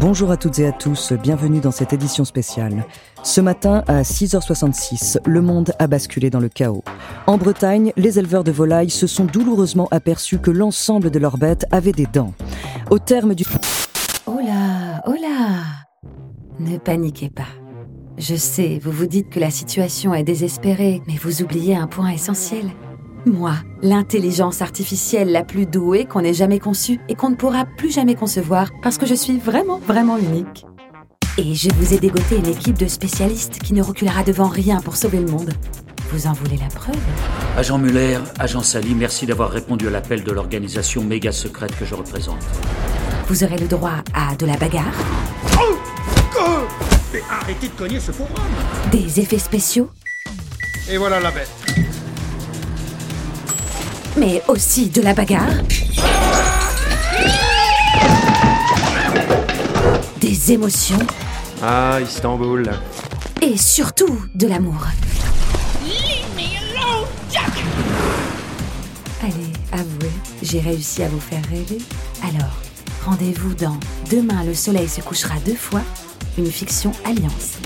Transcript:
Bonjour à toutes et à tous, bienvenue dans cette édition spéciale. Ce matin, à 6h66, le monde a basculé dans le chaos. En Bretagne, les éleveurs de volailles se sont douloureusement aperçus que l'ensemble de leurs bêtes avaient des dents. Au terme du... Oh là, oh Ne paniquez pas. Je sais, vous vous dites que la situation est désespérée, mais vous oubliez un point essentiel. Moi, l'intelligence artificielle la plus douée qu'on ait jamais conçue et qu'on ne pourra plus jamais concevoir parce que je suis vraiment, vraiment unique. Et je vous ai dégoté une équipe de spécialistes qui ne reculera devant rien pour sauver le monde. Vous en voulez la preuve? Agent Muller, agent Sally, merci d'avoir répondu à l'appel de l'organisation méga secrète que je représente. Vous aurez le droit à de la bagarre, Mais arrêtez de cogner ce pauvre homme des effets spéciaux, Et voilà la bête. Mais aussi de la bagarre, des émotions Ah, Istanbul. et surtout de l'amour. Allez, avouez, j'ai réussi à vous faire rêver. Alors, rendez-vous dans Demain le soleil se couchera deux fois, une fiction alliance.